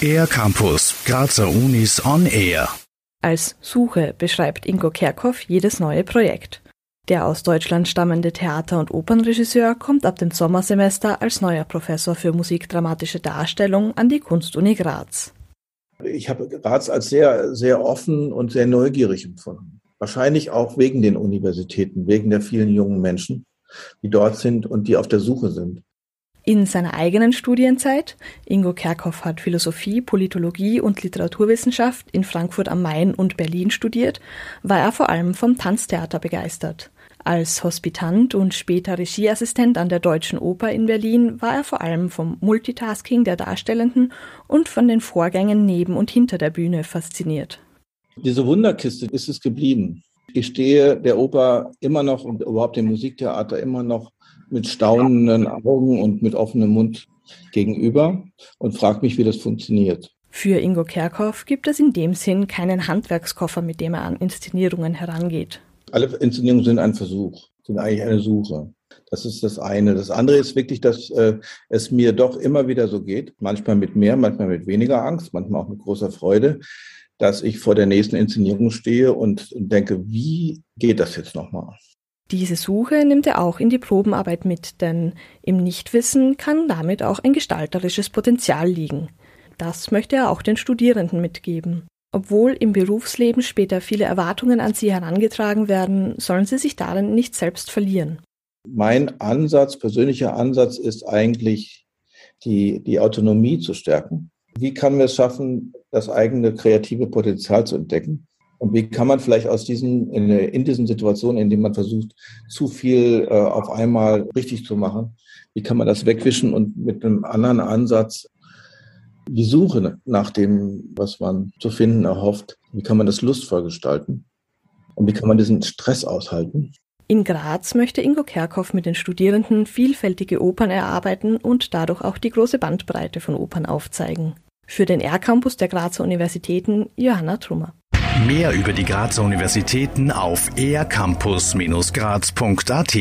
Air Campus, Grazer Unis on Air. Als Suche beschreibt Ingo Kerkhoff jedes neue Projekt. Der aus Deutschland stammende Theater- und Opernregisseur kommt ab dem Sommersemester als neuer Professor für musikdramatische Darstellung an die Kunstuni Graz. Ich habe Graz als sehr, sehr offen und sehr neugierig empfunden. Wahrscheinlich auch wegen den Universitäten, wegen der vielen jungen Menschen, die dort sind und die auf der Suche sind in seiner eigenen Studienzeit. Ingo Kerkhoff hat Philosophie, Politologie und Literaturwissenschaft in Frankfurt am Main und Berlin studiert, war er vor allem vom Tanztheater begeistert. Als Hospitant und später Regieassistent an der Deutschen Oper in Berlin war er vor allem vom Multitasking der Darstellenden und von den Vorgängen neben und hinter der Bühne fasziniert. Diese Wunderkiste ist es geblieben. Ich stehe der Oper immer noch und überhaupt dem Musiktheater immer noch mit staunenden Augen und mit offenem Mund gegenüber und fragt mich, wie das funktioniert. Für Ingo Kerkhoff gibt es in dem Sinn keinen Handwerkskoffer, mit dem er an Inszenierungen herangeht. Alle Inszenierungen sind ein Versuch, sind eigentlich eine Suche. Das ist das eine. Das andere ist wirklich, dass äh, es mir doch immer wieder so geht, manchmal mit mehr, manchmal mit weniger Angst, manchmal auch mit großer Freude, dass ich vor der nächsten Inszenierung stehe und denke, wie geht das jetzt nochmal? Diese Suche nimmt er auch in die Probenarbeit mit, denn im Nichtwissen kann damit auch ein gestalterisches Potenzial liegen. Das möchte er auch den Studierenden mitgeben. Obwohl im Berufsleben später viele Erwartungen an sie herangetragen werden, sollen sie sich darin nicht selbst verlieren. Mein Ansatz, persönlicher Ansatz ist eigentlich, die, die Autonomie zu stärken. Wie kann man es schaffen, das eigene kreative Potenzial zu entdecken? Und wie kann man vielleicht aus diesen, in, in diesen Situationen, in denen man versucht, zu viel äh, auf einmal richtig zu machen, wie kann man das wegwischen und mit einem anderen Ansatz die Suche nach dem, was man zu finden erhofft, wie kann man das lustvoll gestalten? Und wie kann man diesen Stress aushalten? In Graz möchte Ingo Kerkhoff mit den Studierenden vielfältige Opern erarbeiten und dadurch auch die große Bandbreite von Opern aufzeigen. Für den R-Campus der Grazer Universitäten Johanna Trummer. Mehr über die Grazer Universitäten auf ercampus-graz.at